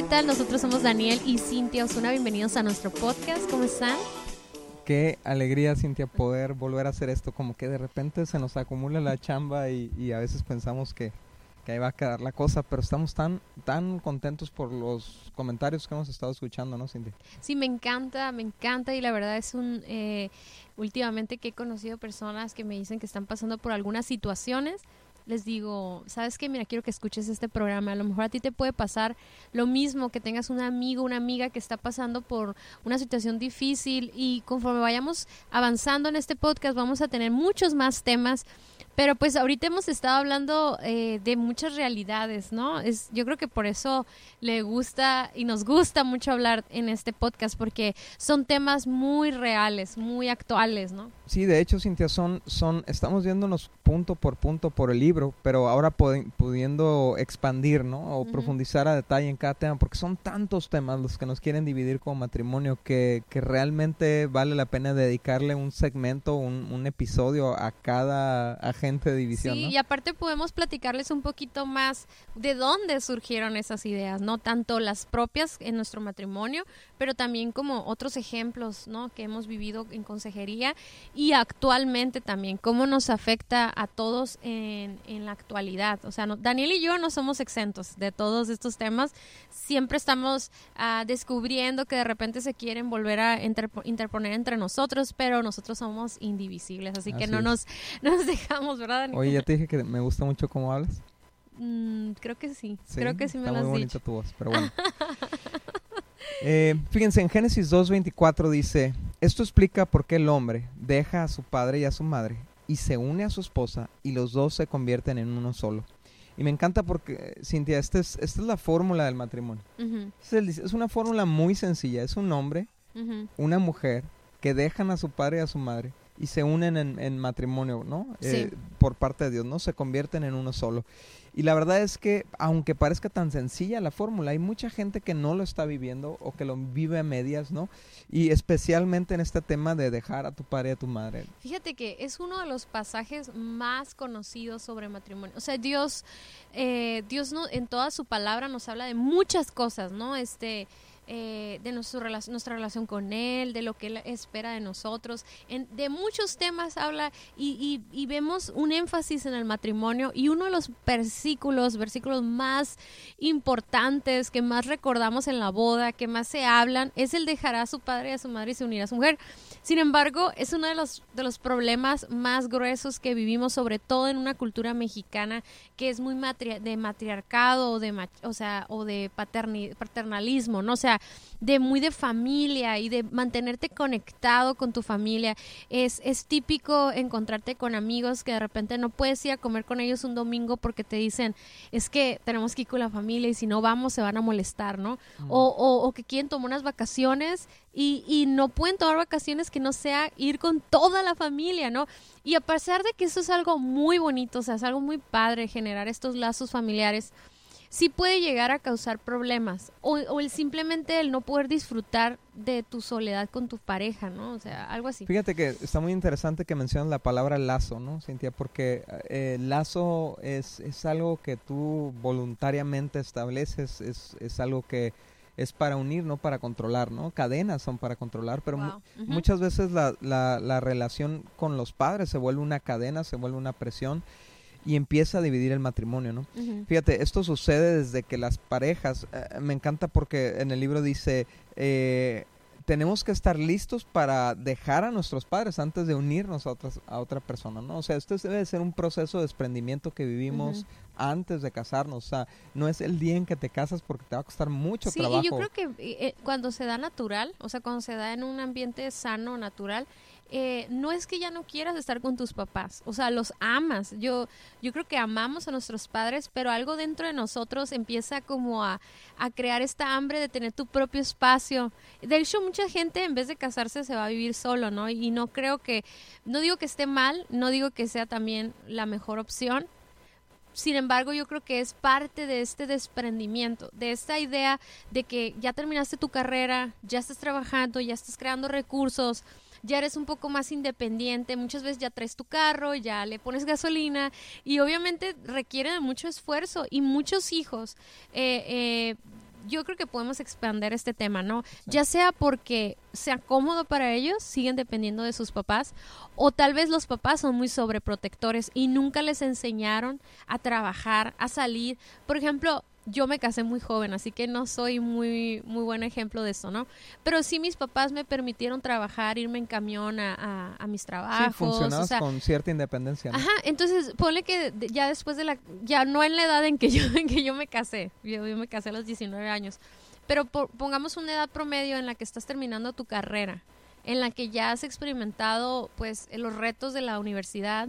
¿qué tal? Nosotros somos Daniel y Cintia Osuna. Bienvenidos a nuestro podcast. ¿Cómo están? Qué alegría, Cintia, poder volver a hacer esto. Como que de repente se nos acumula la chamba y, a veces pensamos que, ahí va a quedar la cosa, pero estamos tan, tan contentos por los comentarios que hemos estado escuchando, ¿no, Cintia? Sí, me encanta, me encanta y la verdad es un... Eh, últimamente que he conocido personas que me dicen que están pasando por algunas situaciones les digo, ¿sabes qué? Mira, quiero que escuches este programa. A lo mejor a ti te puede pasar lo mismo, que tengas un amigo, una amiga que está pasando por una situación difícil y conforme vayamos avanzando en este podcast vamos a tener muchos más temas pero pues ahorita hemos estado hablando eh, de muchas realidades, ¿no? Es, yo creo que por eso le gusta y nos gusta mucho hablar en este podcast, porque son temas muy reales, muy actuales, ¿no? Sí, de hecho, Cintia, son, son, estamos viéndonos punto por punto por el libro, pero ahora pudiendo expandir, ¿no? O profundizar a detalle en cada tema, porque son tantos temas los que nos quieren dividir como matrimonio que, que realmente vale la pena dedicarle un segmento, un, un episodio a cada agente de división. Sí, y aparte podemos platicarles un poquito más de dónde surgieron esas ideas, no tanto las propias en nuestro matrimonio, pero también como otros ejemplos, ¿no? Que hemos vivido en consejería y actualmente también cómo nos afecta a todos en, en la actualidad. O sea, Daniel y yo no somos exentos de todos estos temas. Siempre estamos uh, descubriendo que de repente se quieren volver a interponer entre nosotros, pero nosotros somos indivisibles, así, que no nos, nos dejamos Oye, ya te dije que me gusta mucho cómo hablas. Mm, creo que sí. Creo que sí me lo has muy bonita tu voz, pero bueno. Eh, fíjense, en Génesis 2.24 dice, esto explica por qué el hombre deja a su padre y a su madre y se une a su esposa y los dos se convierten en uno solo. Y me encanta porque, Cintia, esta es, esta es la fórmula del matrimonio. es, una fórmula muy sencilla. Es un hombre, una mujer, que dejan a su padre y a su madre y se unen en, matrimonio, ¿no? Eh, por parte de Dios, ¿no? Se convierten en uno solo. Y la verdad es que, aunque parezca tan sencilla la fórmula, hay mucha gente que no lo está viviendo o que lo vive a medias, ¿no? Y especialmente en este tema de dejar a tu padre y a tu madre. Fíjate que es uno de los pasajes más conocidos sobre matrimonio. O sea, Dios, eh, Dios no, en toda su palabra nos habla de muchas cosas, ¿no? Este eh, de nuestra relación con Él, de lo que Él espera de nosotros. de muchos temas habla y, vemos un énfasis en el matrimonio y uno de los versículos, versículos más importantes que más recordamos en la boda, que más se hablan, es el dejará a su padre y a su madre y se unirá a su mujer. Sin embargo, es uno de los, de los problemas más gruesos que vivimos, sobre todo en una cultura mexicana que es muy de matriarcado o de, o sea, o de paternalismo, ¿no? O sea, de muy de familia y de mantenerte conectado con tu familia. Es, es típico encontrarte con amigos que de repente no puedes ir a comer con ellos un domingo porque te dicen, es que tenemos que ir con la familia y si no vamos se van a molestar, ¿no? O, o, o que quieren tomar unas vacaciones y, y, no pueden tomar vacaciones que no sea ir con toda la familia, ¿no? Y a pesar de que eso es algo muy bonito, o sea, es algo muy padre generar estos lazos familiares, sí puede llegar a causar problemas o, o, el simplemente el no poder disfrutar de tu soledad con tu pareja, ¿no? O sea, algo así. Fíjate que está muy interesante que mencionas la palabra lazo, ¿no, Cintia? Porque eh, lazo es, es algo que tú voluntariamente estableces, es, es algo que es para unir, no para controlar, ¿no? Cadenas son para controlar, pero muchas veces la, la, la, relación con los padres se vuelve una cadena, se vuelve una presión y empieza a dividir el matrimonio, ¿no? Fíjate, esto sucede desde que las parejas, eh, me encanta porque en el libro dice, eh, tenemos que estar listos para dejar a nuestros padres antes de unirnos a, otras, a otra persona, ¿no? O sea, esto debe ser un proceso de desprendimiento que vivimos antes de casarnos, o sea, no es el día en que te casas porque te va a costar mucho trabajo. Sí, yo creo que eh, cuando se da natural, o sea, cuando se da en un ambiente sano, natural, eh, no es que ya no quieras estar con tus papás, o sea, los amas. Yo, yo creo que amamos a nuestros padres, pero algo dentro de nosotros empieza como a, a crear esta hambre de tener tu propio espacio. De hecho, mucha gente en vez de casarse se va a vivir solo, ¿no? Y no creo que, no digo que esté mal, no digo que sea también la mejor opción, sin embargo, yo creo que es parte de este desprendimiento, de esta idea de que ya terminaste tu carrera, ya estás trabajando, ya estás creando recursos, ya eres un poco más independiente, muchas veces ya traes tu carro, ya le pones gasolina y obviamente requiere de mucho esfuerzo y muchos hijos eh, eh, yo creo que podemos expandir este tema, ¿no? Ya sea porque sea cómodo para ellos, siguen dependiendo de sus papás, o tal vez los papás son muy sobreprotectores y nunca les enseñaron a trabajar, a salir. Por ejemplo, yo me casé muy joven, así que no soy muy, muy buen ejemplo de eso, ¿no? Pero sí mis papás me permitieron trabajar, irme en camión a, a, mis trabajos. Sí, funcionabas con cierta independencia. Ajá, entonces ponle que ya después de la, ya no en la edad en que yo, en que yo me casé, yo, me casé a los 19 años, pero pongamos una edad promedio en la que estás terminando tu carrera, en la que ya has experimentado pues los retos de la universidad,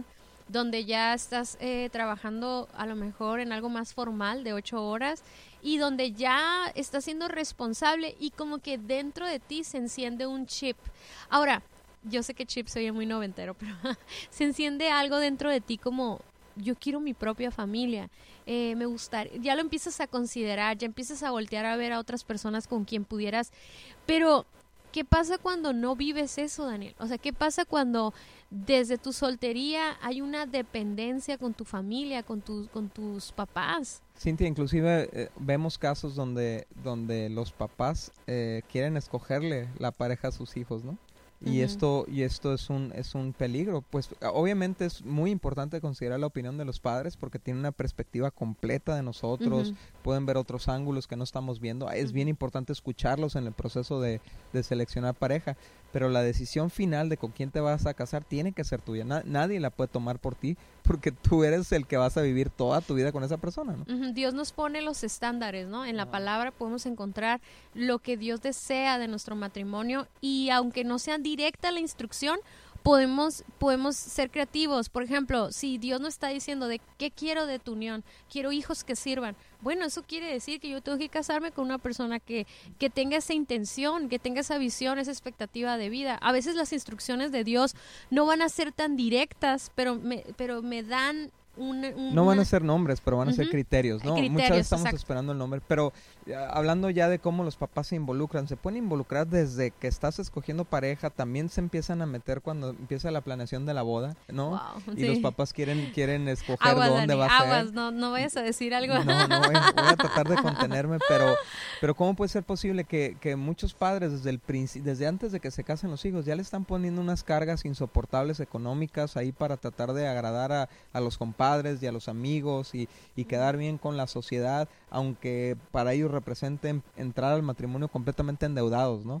donde ya estás eh, trabajando a lo mejor en algo más formal de ocho horas y donde ya estás siendo responsable y como que dentro de ti se enciende un chip. Ahora, yo sé que chip se oye muy noventero, pero se enciende algo dentro de ti como yo quiero mi propia familia. Eh, me gustaría, ya lo empiezas a considerar, ya empiezas a voltear a ver a otras personas con quien pudieras, pero ¿qué pasa cuando no vives eso, Daniel? O sea, ¿qué pasa cuando desde tu soltería hay una dependencia con tu familia, con, tus con tus papás. Cintia, inclusive eh, vemos casos donde, donde los papás eh, quieren escogerle la pareja a sus hijos, ¿no? Y esto y esto es un es un peligro. Pues obviamente es muy importante considerar la opinión de los padres porque tienen una perspectiva completa de nosotros. Pueden ver otros ángulos que no estamos viendo. Es bien importante escucharlos en el proceso de, de, seleccionar pareja. Pero la decisión final de con quién te vas a casar tiene que ser tuya. Nadie la puede tomar por ti porque tú eres el que vas a vivir toda tu vida con esa persona ¿no? Dios nos pone los estándares no en la palabra podemos encontrar lo que Dios desea de nuestro matrimonio y aunque no sean directa la instrucción, podemos, podemos ser creativos. Por ejemplo, si Dios no está diciendo de qué quiero de tu unión, quiero hijos que sirvan. Bueno, eso quiere decir que yo tengo que casarme con una persona que, que tenga esa intención, que tenga esa visión, esa expectativa de vida. A veces las instrucciones de Dios no van a ser tan directas, pero me, pero me dan no van a ser nombres, pero van a ser criterios, ¿no? Muchas veces estamos esperando el nombre, pero hablando ya de cómo los papás se involucran, se pueden involucrar desde que estás escogiendo pareja, también se empiezan a meter cuando empieza la planeación de la boda, ¿no? y los papás quieren quieren escoger dónde va a ser. No, no vayas a decir algo. No, no, voy a, tratar de contenerme, pero pero ¿cómo puede ser posible que, que muchos padres desde el desde antes de que se casen los hijos ya le están poniendo unas cargas insoportables económicas ahí para tratar de agradar a, a los compadres y a los amigos y, y quedar bien con la sociedad, aunque para ellos representen entrar al matrimonio completamente endeudados, ¿no?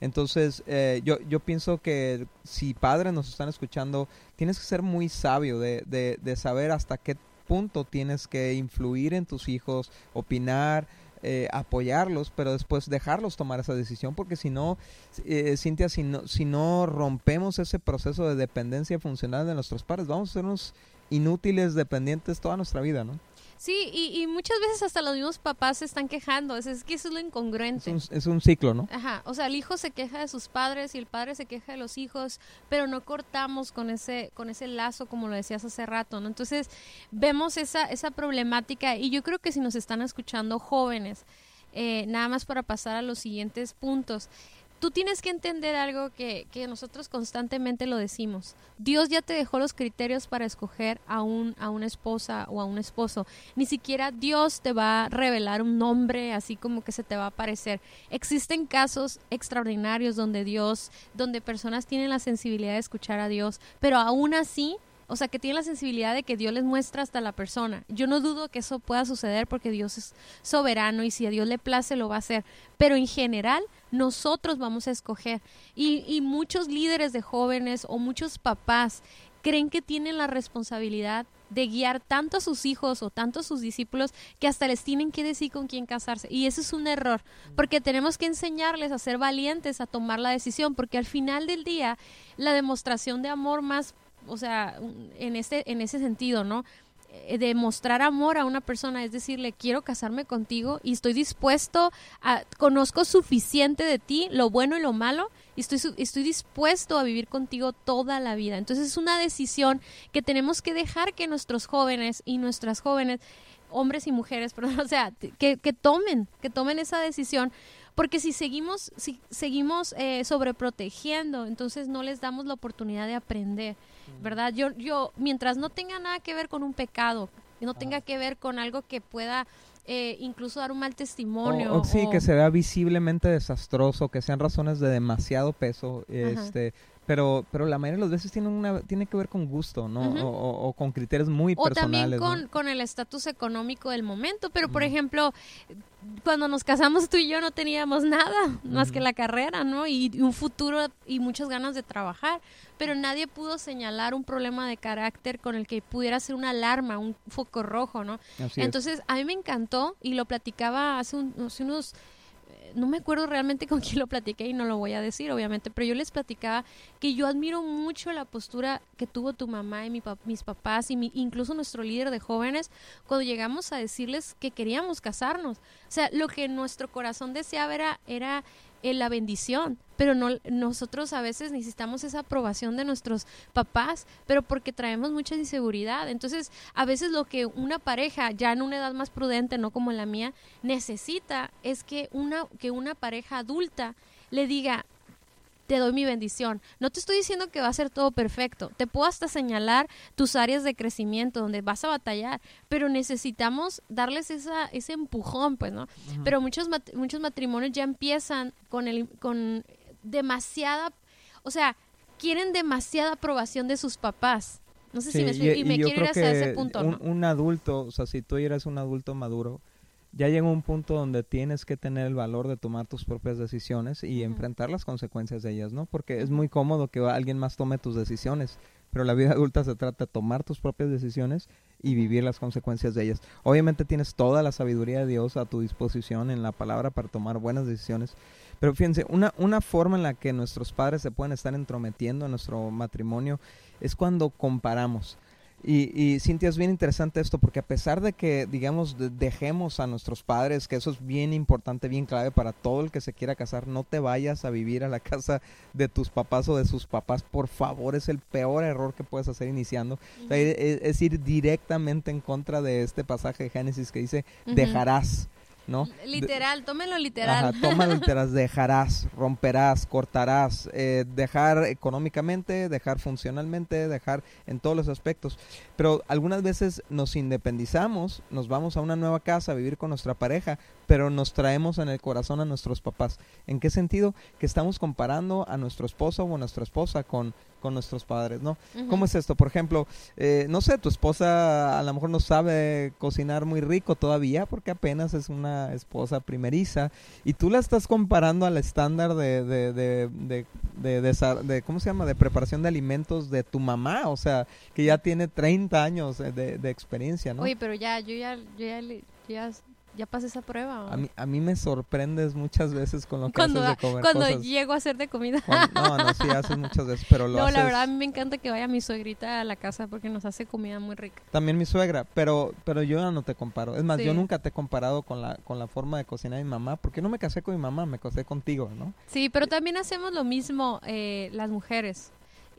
Entonces, eh, yo, yo pienso que si padres nos están escuchando, tienes que ser muy sabio de, de, saber hasta qué punto tienes que influir en tus hijos, opinar, eh, apoyarlos, pero después dejarlos tomar esa decisión, porque si no, eh, Cintia, si no, si no rompemos ese proceso de dependencia funcional de nuestros padres, vamos a ser unos inútiles dependientes toda nuestra vida, ¿no? Sí, y, muchas veces hasta los mismos papás se están quejando. Es, que eso es lo incongruente. Es un, ciclo, ¿no? Ajá. O sea, el hijo se queja de sus padres y el padre se queja de los hijos, pero no cortamos con ese, con ese lazo, como lo decías hace rato, ¿no? Entonces, vemos esa, esa problemática y yo creo que si nos están escuchando jóvenes, eh, nada más para pasar a los siguientes puntos tú tienes que entender algo que, que, nosotros constantemente lo decimos. Dios ya te dejó los criterios para escoger a, un, a una esposa o a un esposo. Ni siquiera Dios te va a revelar un nombre así como que se te va a aparecer. Existen casos extraordinarios donde Dios, donde personas tienen la sensibilidad de escuchar a Dios, pero aún así o sea, que tienen la sensibilidad de que Dios les muestra hasta la persona. Yo no dudo que eso pueda suceder porque Dios es soberano y si a Dios le place lo va a hacer. Pero en general, nosotros vamos a escoger. Y, muchos líderes de jóvenes o muchos papás creen que tienen la responsabilidad de guiar tanto a sus hijos o tanto a sus discípulos que hasta les tienen que decir con quién casarse. Y eso es un error, porque tenemos que enseñarles a ser valientes, a tomar la decisión, porque al final del día la demostración de amor más o sea, en, este, en ese sentido, ¿no? Eh, de mostrar amor a una persona, es decirle, quiero casarme contigo y estoy dispuesto a, conozco suficiente de ti, lo bueno y lo malo, y estoy, estoy dispuesto a vivir contigo toda la vida. Entonces es una decisión que tenemos que dejar que nuestros jóvenes y nuestras jóvenes, hombres y mujeres, perdón, o sea, que, que tomen, que tomen esa decisión porque si seguimos, si seguimos eh, sobreprotegiendo, entonces no les damos la oportunidad de aprender, ¿verdad? Yo, yo, mientras no tenga nada que ver con un pecado, no tenga que ver con algo que pueda eh, incluso dar un mal testimonio. O, sí, o- que se vea visiblemente desastroso, que sean razones de demasiado peso, este, pero, pero la mayoría de las veces tiene una, tiene que ver con gusto, ¿no? O, o- o con criterios muy O personales. también ¿no? con, con el estatus económico del momento. Pero, por ejemplo, cuando nos casamos tú y yo no teníamos nada más que la carrera, ¿no? Y, y un futuro y muchas ganas de trabajar. Pero nadie pudo señalar un problema de carácter con el que pudiera ser una alarma, un foco rojo, ¿no? Así es. Entonces, a mí me encantó y lo platicaba hace, un- hace unos... No me acuerdo realmente con quién lo platiqué y no lo voy a decir, obviamente, pero yo les platicaba que yo admiro mucho la postura que tuvo tu mamá y mi mis papás y mi- incluso nuestro líder de jóvenes cuando llegamos a decirles que queríamos casarnos. O sea, lo que nuestro corazón deseaba era, era eh, la bendición, pero no nosotros a veces necesitamos esa aprobación de nuestros papás, pero porque traemos mucha inseguridad. Entonces, a veces lo que una pareja, ya en una edad más prudente, no como la mía, necesita es que una, que una pareja adulta le diga, te doy mi bendición. No te estoy diciendo que va a ser todo perfecto. Te puedo hasta señalar tus áreas de crecimiento donde vas a batallar, pero necesitamos darles esa, ese empujón, pues, ¿no? Pero muchos, muchos matrimonios ya empiezan con, el, con demasiada, o sea, quieren demasiada aprobación de sus papás. No sé si me explico, y, me yo quiero ir hasta ese punto, un, ¿no? un adulto, o sea, si tú eres un adulto maduro, ya llega un punto donde tienes que tener el valor de tomar tus propias decisiones y enfrentar las consecuencias de ellas, ¿no? Porque es muy cómodo que alguien más tome tus decisiones, pero la vida adulta se trata de tomar tus propias decisiones y vivir las consecuencias de ellas. Obviamente tienes toda la sabiduría de Dios a tu disposición en la palabra para tomar buenas decisiones, pero fíjense, una, una forma en la que nuestros padres se pueden estar entrometiendo en nuestro matrimonio es cuando comparamos. Y, y Cintia, es bien interesante esto, porque a pesar de que, digamos, de- dejemos a nuestros padres, que eso es bien importante, bien clave para todo el que se quiera casar, no te vayas a vivir a la casa de tus papás o de sus papás, por favor, es el peor error que puedes hacer iniciando. O sea, e- e- es, ir directamente en contra de este pasaje de Génesis que dice, dejarás, ¿no? Literal, tómenlo literal. Ajá, tómalo literal, dejarás, romperás, cortarás, eh, dejar económicamente, dejar funcionalmente, dejar en todos los aspectos. Pero algunas veces nos independizamos, nos vamos a una nueva casa a vivir con nuestra pareja, pero nos traemos en el corazón a nuestros papás. ¿En qué sentido? Que estamos comparando a nuestro esposo o a nuestra esposa con, con nuestros padres, ¿no? ¿Cómo es esto? Por ejemplo, eh, no sé, tu esposa a lo mejor no sabe cocinar muy rico todavía porque apenas es una esposa primeriza y tú la estás comparando al estándar de, de, de, de, ¿cómo se llama? De preparación de alimentos de tu mamá, o sea, que ya tiene 30 años de, de- experiencia, ¿no? Oye, pero ya, yo ya, yo ya, yo ya, ya pasé esa prueba. A mí, a mí me sorprendes muchas veces con lo que cuando haces de comer cuando cosas. llego a hacer de comida. Cuando- no, no, sí haces muchas veces, pero lo No, haces... la verdad a mí me encanta que vaya mi suegrita a la casa porque nos hace comida muy rica. También mi suegra, pero pero yo ya no te comparo. Es más, yo nunca te he comparado con la con la forma de cocinar de mi mamá, porque no me casé con mi mamá, me casé contigo, ¿no? Sí, pero también hacemos lo mismo eh, las mujeres.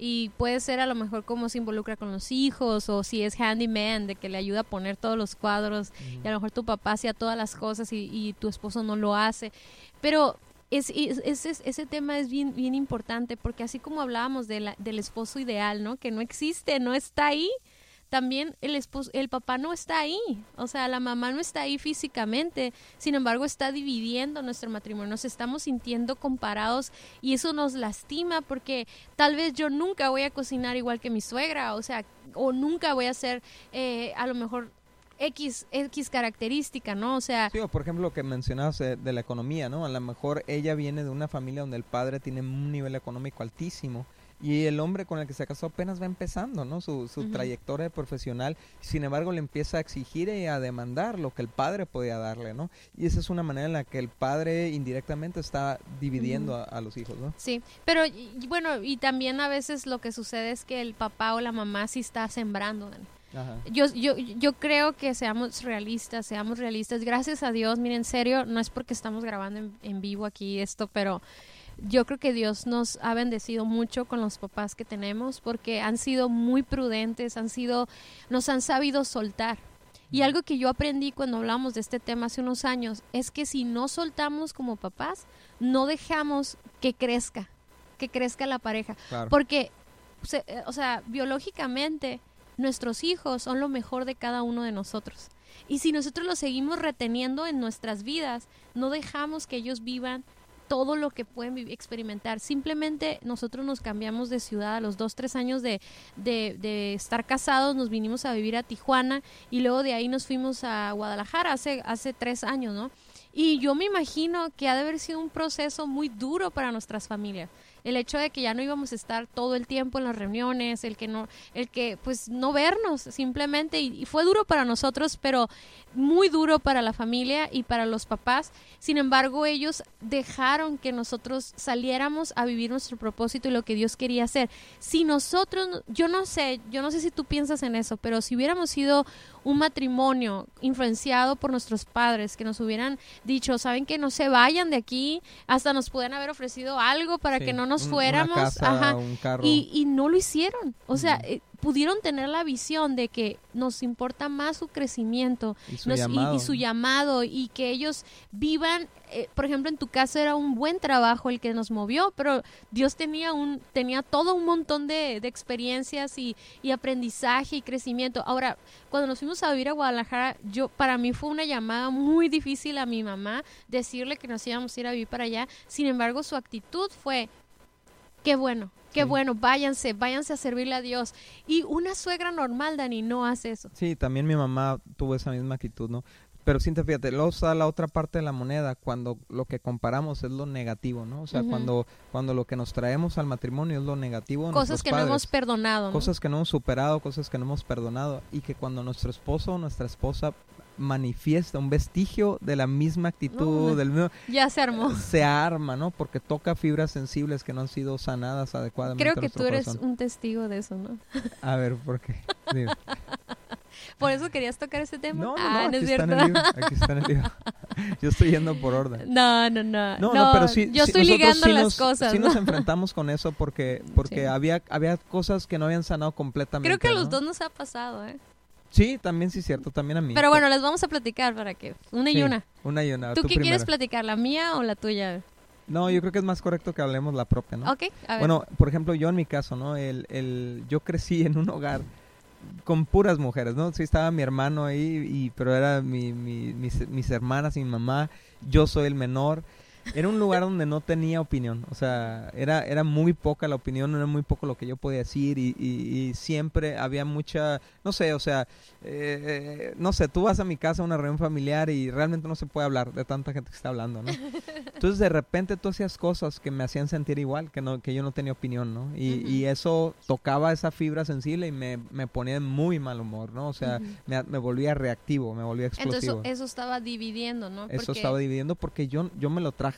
Y puede ser a lo mejor cómo se involucra con los hijos o si es handyman, de que le ayuda a poner todos los cuadros y a lo mejor tu papá hacía todas las cosas y, y tu esposo no lo hace. Pero es, es- ese, ese tema es bien, bien importante porque así como hablábamos del esposo ideal, ¿no? Que no existe, no está ahí. También el esposo, el papá no está ahí, o sea, la mamá no está ahí físicamente, sin embargo está dividiendo nuestro matrimonio, nos estamos sintiendo comparados y eso nos lastima porque tal vez yo nunca voy a cocinar igual que mi suegra, o sea, o nunca voy a hacer eh, a lo mejor X, X característica, ¿no? O sea, Sí, o por ejemplo lo que mencionabas eh, de la economía, ¿no? A lo mejor ella viene de una familia donde el padre tiene un nivel económico altísimo y el hombre con el que se casó apenas va empezando, ¿no? Su, su trayectoria profesional, sin embargo le empieza a exigir y a demandar lo que el padre podía darle, ¿no? Y esa es una manera en la que el padre indirectamente está dividiendo a, a los hijos, ¿no? Sí, pero y- bueno, y también a veces lo que sucede es que el papá o la mamá sí está sembrando. Ajá. Yo, yo, yo creo que seamos realistas, seamos realistas. Gracias a Dios, miren, en serio, no es porque estamos grabando en, en vivo aquí esto, pero yo creo que Dios nos ha bendecido mucho con los papás que tenemos porque han sido muy prudentes, han sido, nos han sabido soltar. Y algo que yo aprendí cuando hablamos de este tema hace unos años es que si no soltamos como papás, no dejamos que crezca, que crezca la pareja. Claro. Porque, eh, o sea, biológicamente, nuestros hijos son lo mejor de cada uno de nosotros. Y si nosotros los seguimos reteniendo en nuestras vidas, no dejamos que ellos vivan todo lo que pueden experimentar. Simplemente nosotros nos cambiamos de ciudad a los dos, tres años de, de, de, estar casados, nos vinimos a vivir a Tijuana y luego de ahí nos fuimos a Guadalajara hace, hace tres años, ¿no? Y yo me imagino que ha de haber sido un proceso muy duro para nuestras familias el hecho de que ya no íbamos a estar todo el tiempo en las reuniones, el que no, el que pues no vernos simplemente y, fue duro para nosotros, pero muy duro para la familia y para los papás. Sin embargo, ellos dejaron que nosotros saliéramos a vivir nuestro propósito y lo que Dios quería hacer. Si nosotros, yo no sé, yo no sé si tú piensas en eso, pero si hubiéramos sido un matrimonio influenciado por nuestros padres que nos hubieran dicho, saben que no se vayan de aquí, hasta nos pueden haber ofrecido algo para que no nos fuéramos, Y, y, no lo hicieron, o sea, pudieron tener la visión de que nos importa más su crecimiento y su, llamado. Y, que ellos vivan, eh, por ejemplo, en tu caso era un buen trabajo el que nos movió, pero Dios tenía un tenía todo un montón de, experiencias y, y, aprendizaje y crecimiento. Ahora, cuando nos fuimos a vivir a Guadalajara, yo para mí fue una llamada muy difícil a mi mamá decirle que nos íbamos a ir a vivir para allá. Sin embargo, su actitud fue qué bueno, Qué bueno, váyanse, váyanse a servirle a Dios. Y una suegra normal, Dani, no hace eso. Sí, también mi mamá tuvo esa misma actitud, ¿no? Pero sí, fíjate, luego está la otra parte de la moneda, cuando lo que comparamos es lo negativo, ¿no? O sea, cuando, cuando lo que nos traemos al matrimonio es lo negativo. Cosas que no hemos perdonado. Cosas que no hemos superado, cosas que no hemos perdonado. Y que cuando nuestro esposo o nuestra esposa manifiesta un vestigio de la misma actitud, del mismo... Ya se armó. Se arma, ¿no? Porque toca fibras sensibles que no han sido sanadas adecuadamente. Creo que tú eres un testigo de eso, ¿no? A ver, ¿por qué? ¿Por eso querías tocar ese tema? No, no, ah, no, aquí, está en el libro, aquí está en el libro. Yo estoy yendo por orden. No, no, no. No, no, pero sí. Yo estoy ligando las cosas. Sí nos enfrentamos con eso porque, porque había, había cosas que no habían sanado completamente. Creo que a los dos nos ha pasado, ¿eh? Sí, también sí, cierto, también a mí. Pero bueno, les vamos a platicar para que. Una y una. Una y una. ¿Tú, qué quieres platicar, la mía o la tuya? No, yo creo que es más correcto que hablemos la propia, ¿no? Ok, a ver. Bueno, por ejemplo, yo en mi caso, ¿no? El, el, yo crecí en un hogar con puras mujeres, ¿no? Sí estaba mi hermano ahí, y, pero era mi, mi, mis, mis hermanas y mi mamá. Yo soy el menor era un lugar donde no tenía opinión, o sea, era, era muy poca la opinión, era muy poco lo que yo podía decir y, y, siempre había mucha, no sé, o sea, eh, no sé, tú vas a mi casa a una reunión familiar y realmente no se puede hablar de tanta gente que está hablando, ¿no? Entonces de repente tú hacías cosas que me hacían sentir igual, que, no, que yo no tenía opinión, ¿no? Y, y eso tocaba esa fibra sensible y me, me ponía en muy mal humor, ¿no? O sea, me, me, volvía reactivo, me volvía explosivo. Entonces eso estaba dividiendo, ¿no? Eso estaba dividiendo porque yo, yo me lo traje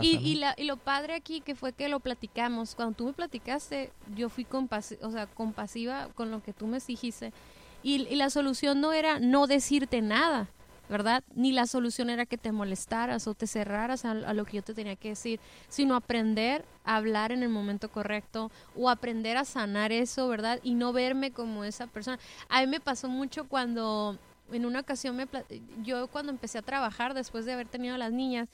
y, y, la, y, lo padre aquí que fue que lo platicamos. Cuando tú me platicaste, yo fui o sea, compasiva con lo que tú me dijiste. Y, y, la solución no era no decirte nada, ¿verdad? Ni la solución era que te molestaras o te cerraras a, a, lo que yo te tenía que decir, sino aprender a hablar en el momento correcto o aprender a sanar eso, ¿verdad? Y no verme como esa persona. A mí me pasó mucho cuando en una ocasión me yo cuando empecé a trabajar después de haber tenido a las niñas,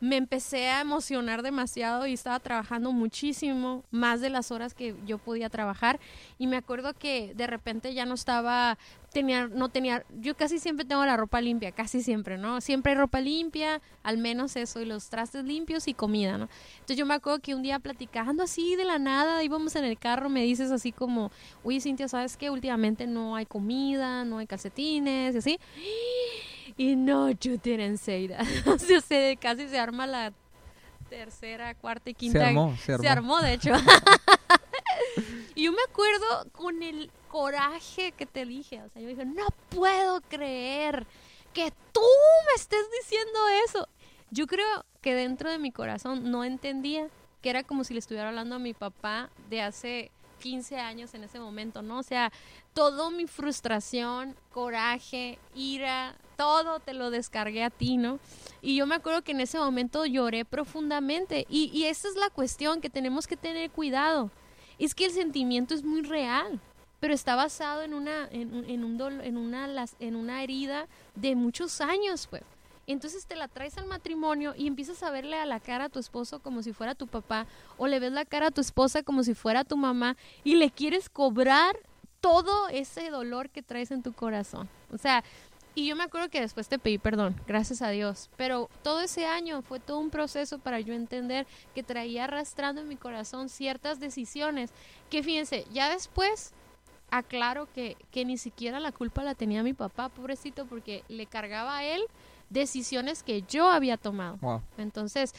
me empecé a emocionar demasiado y estaba trabajando muchísimo, más de las horas que yo podía trabajar. Y me acuerdo que de repente ya no estaba tenía, no tenía, yo casi siempre tengo la ropa limpia, casi siempre, ¿no? Siempre hay ropa limpia, al menos eso, y los trastes limpios y comida, ¿no? Entonces yo me acuerdo que un día platicando así de la nada, íbamos en el carro, me dices así como, uy Cintia, ¿sabes qué? Últimamente no hay comida, no hay calcetines, y así. Y no, didn't say that. o sea, casi se arma la tercera, cuarta y quinta. Se armó, se armó. Se armó, de hecho. y yo me acuerdo con el coraje que te dije. O sea, yo dije, no puedo creer que tú me estés diciendo eso. Yo creo que dentro de mi corazón no entendía que era como si le estuviera hablando a mi papá de hace 15 años en ese momento, ¿no? O sea, todo mi frustración, coraje, ira, todo te lo descargué a ti, ¿no? Y yo me acuerdo que en ese momento lloré profundamente. Y, y esa es la cuestión que tenemos que tener cuidado. Es que el sentimiento es muy real pero está basado en una, en, un en, una, en una herida de muchos años, pues. Entonces te la traes al matrimonio y empiezas a verle a la cara a tu esposo como si fuera tu papá, o le ves la cara a tu esposa como si fuera tu mamá, y le quieres cobrar todo ese dolor que traes en tu corazón. O sea, y yo me acuerdo que después te pedí perdón, gracias a Dios. Pero todo ese año fue todo un proceso para yo entender que traía arrastrando en mi corazón ciertas decisiones que fíjense, ya después aclaro que, que ni siquiera la culpa la tenía mi papá, pobrecito, porque le cargaba a él decisiones que yo había tomado. Entonces,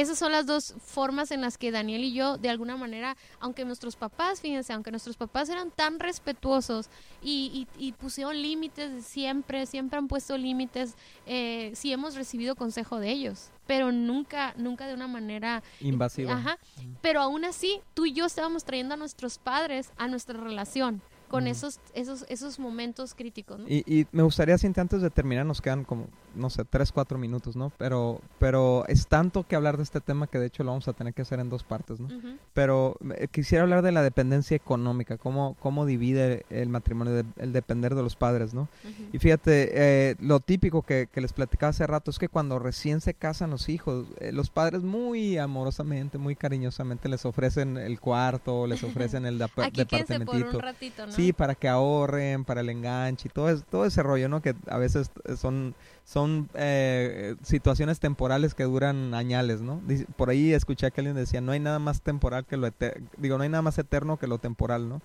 esas son las dos formas en las que Daniel y yo, de alguna manera, aunque nuestros papás, fíjense, aunque nuestros papás eran tan respetuosos y, y, pusieron límites siempre, siempre han puesto límites, eh, sí hemos recibido consejo de ellos, pero nunca, nunca de una manera invasiva. Ajá. Pero aún así, tú y yo estábamos trayendo a nuestros padres a nuestra relación con esos, esos, esos momentos críticos. Y, y, me gustaría, Cintia, antes de terminar, nos quedan como, no sé, tres, cuatro minutos, ¿no? Pero, pero es tanto que hablar de este tema que de hecho lo vamos a tener que hacer en dos partes, ¿no? Pero eh, quisiera hablar de la dependencia económica, cómo, cómo divide el matrimonio, el depender de los padres, ¿no? Y fíjate, eh, lo típico que, que, les platicaba hace rato es que cuando recién se casan los hijos, eh, los padres muy amorosamente, muy cariñosamente les ofrecen el cuarto, les ofrecen el departamentito. por un ratito, ¿no? Sí, para que ahorren, para el enganche y todo, todo ese rollo, ¿no? Que a veces son, son eh, situaciones temporales que duran añales, ¿no? Por ahí escuché que alguien decía, no hay nada más temporal que lo eterno, digo, no hay nada más eterno que lo temporal, ¿no?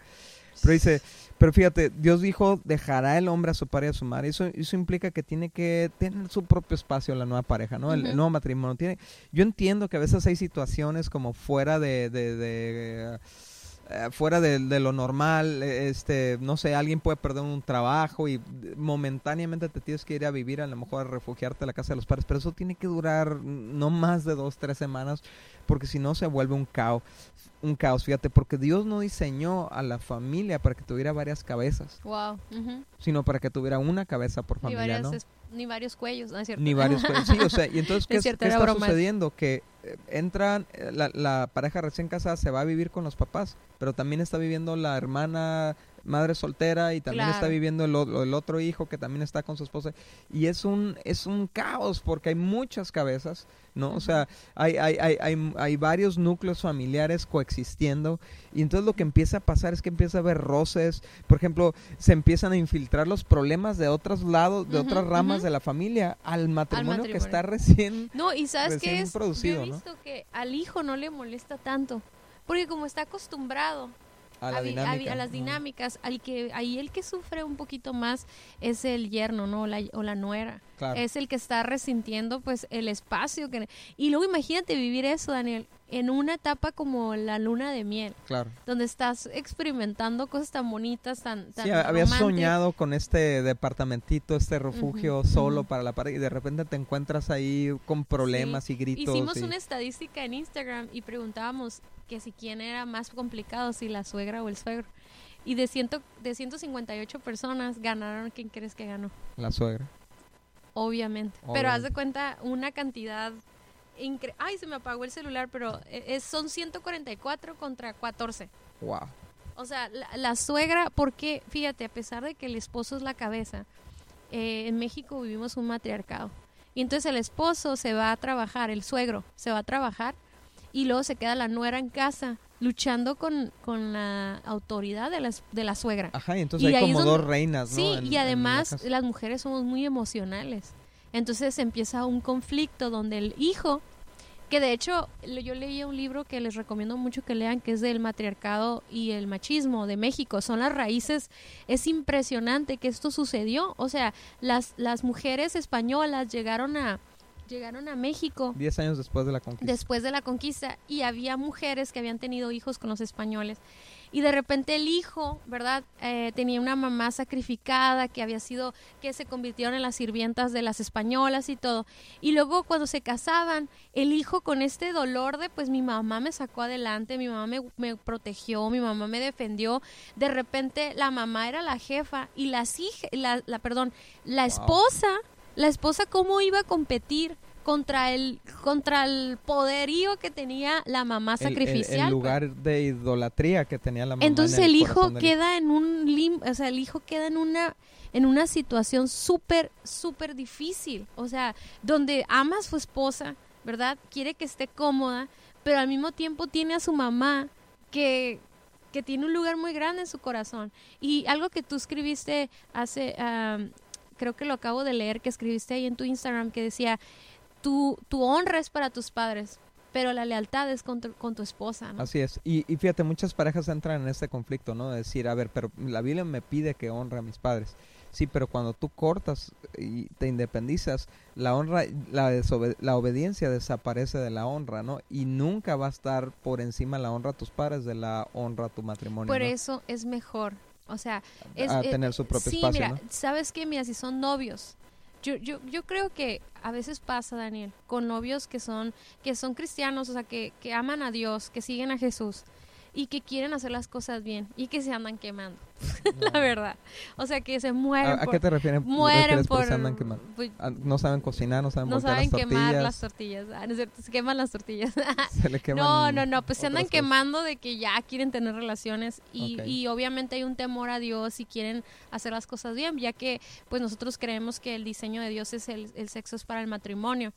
Pero dice, pero fíjate, Dios dijo, dejará el hombre a su padre y a su madre. Eso, eso implica que tiene que tener su propio espacio la nueva pareja, ¿no? el, nuevo matrimonio. Tiene, yo entiendo que a veces hay situaciones como fuera de, de eh, fuera de, lo normal, eh, este, no sé, alguien puede perder un trabajo y momentáneamente te tienes que ir a vivir, a lo mejor a refugiarte a la casa de los padres, pero eso tiene que durar no más de dos, tres semanas, porque si no se vuelve un caos, un caos, fíjate, porque Dios no diseñó a la familia para que tuviera varias cabezas, wow. sino para que tuviera una cabeza por familia, ¿no? Ni varios cuellos, ¿no es cierto? Ni varios cuellos, sí, o sea, y entonces, ¿qué, está sucediendo? Que eh, entran, la, la pareja recién casada se va a vivir con los papás, pero también está viviendo la hermana madre soltera y también está viviendo el, el, otro hijo que también está con su esposa. Y es un es un caos porque hay muchas cabezas no o sea hay hay, hay, hay, hay varios núcleos familiares coexistiendo y entonces lo que empieza a pasar es que empieza a haber roces. Por ejemplo se empiezan a infiltrar los problemas de otros lados de otras ramas de la familia al matrimonio, que está recién no y sabes que es producido, yo he visto que al hijo no le molesta tanto porque como está acostumbrado a, las dinámicas, al que ahí el que sufre un poquito más es el yerno, ¿no? La, o la nuera. Es el que está resintiendo pues el espacio que y luego imagínate vivir eso, Daniel, en una etapa como la luna de miel. Claro. Donde estás experimentando cosas tan bonitas, tan, tan Sí, habías soñado con este departamentito, este refugio solo para la pareja y de repente te encuentras ahí con problemas y gritos. Hicimos una estadística en Instagram y preguntábamos que si quién era más complicado, si la suegra o el suegro. Y de, ciento, de 158 personas ganaron, ¿quién crees que ganó? La suegra. Obviamente. Pero haz de cuenta una cantidad increíble. Ay, se me apagó el celular, pero e, es, son 144 contra 14. Wow. O sea, la, suegra, porque fíjate, a pesar de que el esposo es la cabeza, eh, en México vivimos un matriarcado. Y entonces el esposo se va a trabajar, el suegro se va a trabajar y luego se queda la nuera en casa luchando con, con la autoridad de la, de la suegra. Ajá, y entonces hay como dos reinas, ¿no? Sí, y además las mujeres somos muy emocionales. Entonces empieza un conflicto donde el hijo, que de hecho yo leí un libro que les recomiendo mucho que lean, que es del matriarcado y el machismo de México, son las raíces, es impresionante que esto sucedió, o sea, las, las mujeres españolas llegaron a, llegaron a México. Diez años después de la conquista. Después de la conquista. Y había mujeres que habían tenido hijos con los españoles. Y de repente el hijo, ¿verdad? Eh, tenía una mamá sacrificada que había sido, que se convirtieron en las sirvientas de las españolas y todo. Y luego cuando se casaban, el hijo con este dolor de, pues mi mamá me sacó adelante, mi mamá me, me protegió, mi mamá me defendió. De repente la mamá era la jefa y las hijas, la, la, perdón, la esposa la esposa cómo iba a competir contra el contra el poderío que tenía la mamá sacrificial. El, lugar de idolatría que tenía la mamá. Entonces el, hijo queda en un lim, o sea, el hijo queda en una en una situación súper súper difícil, o sea, donde ama a su esposa, ¿verdad? Quiere que esté cómoda, pero al mismo tiempo tiene a su mamá que que tiene un lugar muy grande en su corazón. Y algo que tú escribiste hace creo que lo acabo de leer, que escribiste ahí en tu Instagram, que decía, tu, tu honra es para tus padres, pero la lealtad es con tu, con tu esposa. ¿no? Así es. Y, y, fíjate, muchas parejas entran en este conflicto, ¿no? De decir, a ver, pero la Biblia me pide que honre a mis padres. Sí, pero cuando tú cortas y te independizas, la honra, la, la obediencia desaparece de la honra, ¿no? Y nunca va a estar por encima la honra a tus padres de la honra a tu matrimonio. Por ¿no? eso es mejor, o sea, es, a eh, tener su propio sí, espacio, mira, ¿no? sabes que mira, si son novios, yo, yo, yo creo que a veces pasa, Daniel, con novios que son, que son cristianos, o sea, que, que aman a Dios, que siguen a Jesús y que quieren hacer las cosas bien y que se andan quemando, la verdad. O sea, que se mueren ¿A, qué te refieres, mueren por, por, se andan quemando? pues, Ah, No saben cocinar, no saben no saben las quemar tortillas. las tortillas. Ah, no es cierto, se queman las tortillas. se le queman No, no, no, pues se andan cosas. quemando de que ya quieren tener relaciones y, y obviamente hay un temor a Dios y quieren hacer las cosas bien, ya que pues nosotros creemos que el diseño de Dios es el, el sexo es para el matrimonio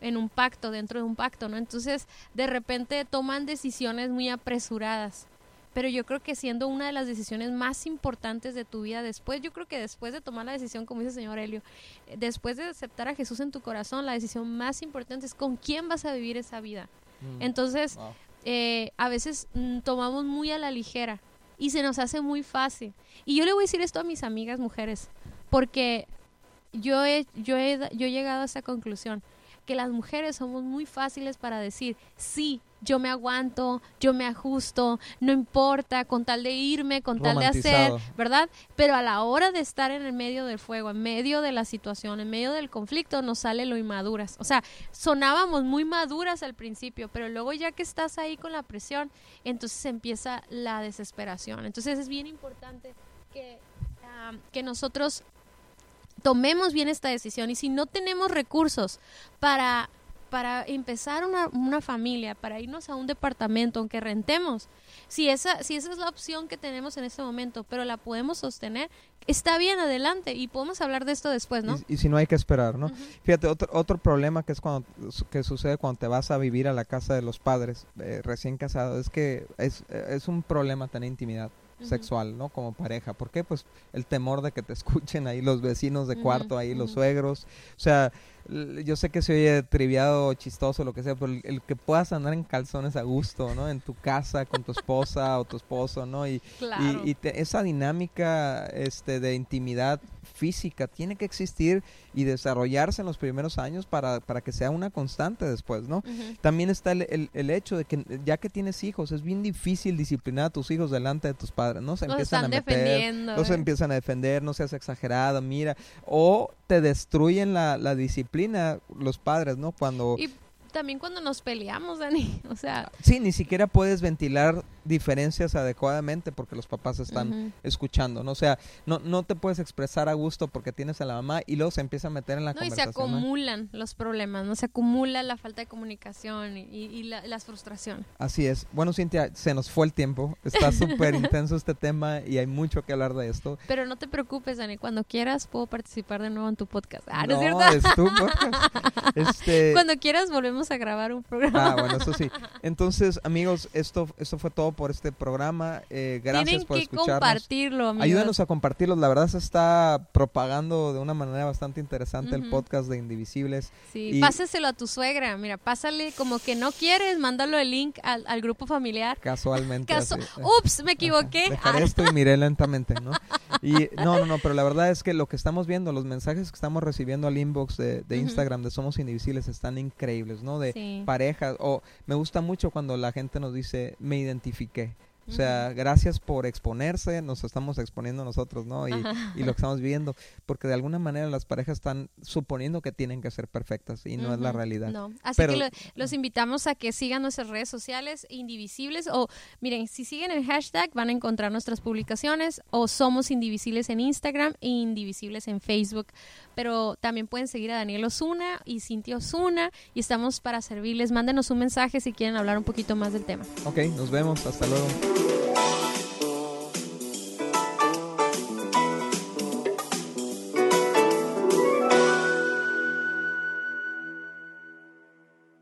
en un pacto, dentro de un pacto, ¿no? Entonces, de repente toman decisiones muy apresuradas. Pero yo creo que siendo una de las decisiones más importantes de tu vida después, yo creo que después de tomar la decisión, como dice el señor Helio, eh, después de aceptar a Jesús en tu corazón, la decisión más importante es con quién vas a vivir esa vida. Mm. Entonces, Wow. eh, a veces mm, tomamos muy a la ligera y se nos hace muy fácil. Y yo le voy a decir esto a mis amigas mujeres, porque yo he, yo he, yo he llegado a esa conclusión, que las mujeres somos muy fáciles para decir, sí, yo me aguanto, yo me ajusto, no importa, con tal de irme, con tal de hacer. ¿verdad? Pero a la hora de estar en el medio del fuego, en medio de la situación, en medio del conflicto, nos sale lo inmaduras. O sea, sonábamos muy maduras al principio, pero luego ya que estás ahí con la presión, entonces empieza la desesperación. Entonces es bien importante que, ah, que nosotros tomemos bien esta decisión y si no tenemos recursos para para empezar una, una familia, para irnos a un departamento, aunque rentemos, si esa, si esa es la opción que tenemos en este momento, pero la podemos sostener, está bien adelante y podemos hablar de esto después, ¿no? Y, y si no hay que esperar, ¿no? Fíjate, otro, otro problema que es cuando que sucede cuando te vas a vivir a la casa de los padres eh, recién casado es que es, es un problema tener intimidad Sexual, ¿no? Como pareja. ¿Por qué? Pues el temor de que te escuchen ahí los vecinos de cuarto, ahí los suegros. O sea, yo sé que se oye triviado, chistoso, lo que sea, pero el, que puedas andar en calzones a gusto, ¿no? En tu casa con tu esposa o tu esposo, ¿no? Y, Claro. y, y te- esa dinámica este, de intimidad física tiene que existir y desarrollarse en los primeros años para, para que sea una constante después, ¿no? También está el, el- el hecho de que ya que tienes hijos, es bien difícil disciplinar a tus hijos delante de tus padres, ¿no? Se empiezan a meter, los ¿eh? empiezan a defender, no seas exagerado, mira, o te destruyen la, la disciplina los padres, ¿no? Cuando... Y también cuando nos peleamos, Dani, o sea, Sí, ni siquiera puedes ventilar diferencias adecuadamente porque los papás están escuchando, ¿no? O sea, no, no te puedes expresar a gusto porque tienes a la mamá y luego se empieza a meter en la No, y se conversación. acumulan los problemas, ¿no? Se acumula la falta de comunicación y, y la- las frustraciones. Así es. Bueno, Cintia, se nos fue el tiempo. Está súper intenso este tema y hay mucho que hablar de esto. Pero no te preocupes, Dani, cuando quieras puedo participar de nuevo en tu podcast. Ah, ¿no, no, es cierto? es tu podcast. Este, Cuando quieras volvemos a grabar un programa. Ah, bueno, eso sí. Entonces, amigos, esto, esto fue todo por este programa. Eh, gracias Tienen por que escucharnos. compartirlo, amigos. Ayúdanos a compartirlo. La verdad se está propagando de una manera bastante interesante el podcast de Indivisibles. Sí, y- páseselo a tu suegra. Mira, pásale como que no quieres, mándalo el link al, al grupo familiar. Casualmente. Así. ups, me equivoqué. Dejaré Ah, esto y miré lentamente, ¿no? Y no, no, no, pero la verdad es que lo que estamos viendo, los mensajes que estamos recibiendo al inbox de. Instagram de Somos Indivisibles están increíbles, ¿no? De sí. parejas, o me gusta mucho cuando la gente nos dice, me identifiqué. O sea, gracias por exponerse, nos estamos exponiendo nosotros, ¿no? Y, lo que estamos viendo, porque de alguna manera las parejas están suponiendo que tienen que ser perfectas y no es la realidad. No. Así Pero- que lo- los invitamos a que sigan nuestras redes sociales indivisibles o miren, si siguen el hashtag van a encontrar nuestras publicaciones o somos indivisibles en Instagram e indivisibles en Facebook. Pero también pueden seguir a Daniel Osuna y Cintia Osuna y estamos para servirles. Mándenos un mensaje si quieren hablar un poquito más del tema. Ok, nos vemos, hasta luego.